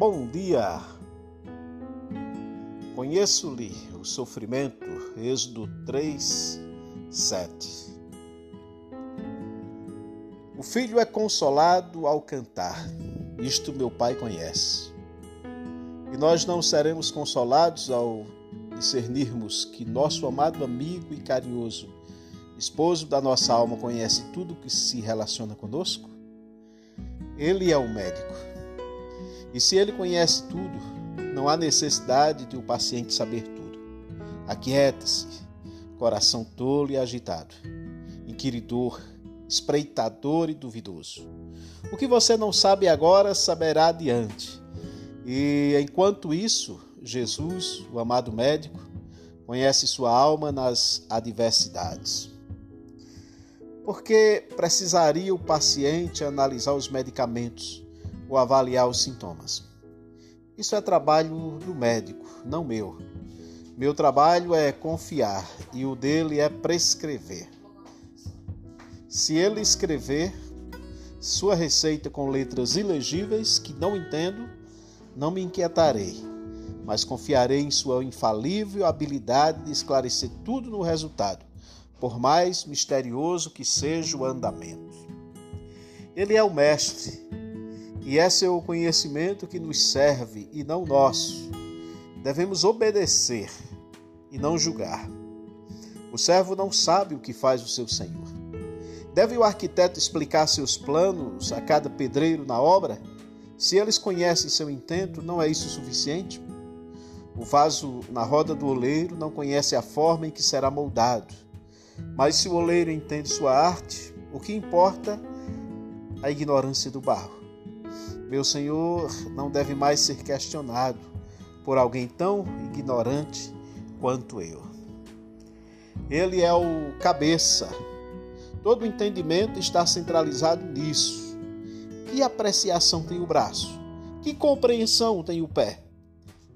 Bom dia! Conheço-lhe o sofrimento, Êxodo 3, 7. O filho é consolado ao cantar, isto meu pai conhece. E nós não seremos consolados ao discernirmos que nosso amado amigo e carinhoso esposo da nossa alma conhece tudo que se relaciona conosco? Ele é o médico. E se ele conhece tudo, não há necessidade de o paciente saber tudo. Aquiete-se, coração tolo e agitado, inquiridor, espreitador e duvidoso. O que você não sabe agora, saberá adiante. E enquanto isso, Jesus, o amado médico, conhece sua alma nas adversidades. Porque precisaria o paciente analisar os medicamentos ou avaliar os sintomas? Isso é trabalho do médico, não meu. Meu trabalho é confiar e o dele é prescrever. Se ele escrever sua receita com letras ilegíveis que não entendo, não me inquietarei, mas confiarei em sua infalível habilidade de esclarecer tudo no resultado por mais misterioso que seja o andamento. Ele é o Mestre, e é seu conhecimento que nos serve e não nosso. Devemos obedecer e não julgar. O servo não sabe o que faz o seu senhor. Deve o arquiteto explicar seus planos a cada pedreiro na obra? Se eles conhecem seu intento, não é isso suficiente? O vaso na roda do oleiro não conhece a forma em que será moldado. Mas se o oleiro entende sua arte, o que importa é a ignorância do barro. Meu Senhor não deve mais ser questionado por alguém tão ignorante quanto eu. Ele é o cabeça. Todo o entendimento está centralizado nisso. Que apreciação tem o braço? Que compreensão tem o pé?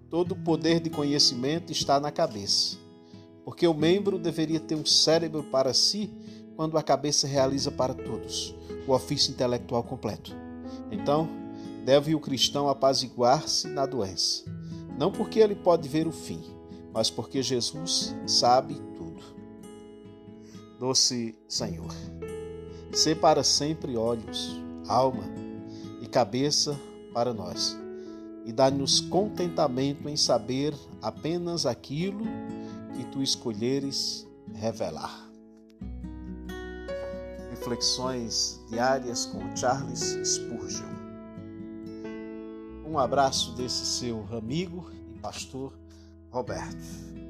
Todo o poder de conhecimento está na cabeça porque o membro deveria ter um cérebro para si quando a cabeça realiza para todos o ofício intelectual completo. Então, deve o cristão apaziguar-se na doença, não porque ele pode ver o fim, mas porque Jesus sabe tudo. Doce Senhor, sê para sempre olhos, alma e cabeça para nós, e dá-nos contentamento em saber apenas aquilo que tu escolheres revelar. Reflexões diárias com Charles Spurgeon. Um abraço desse seu amigo e pastor Roberto.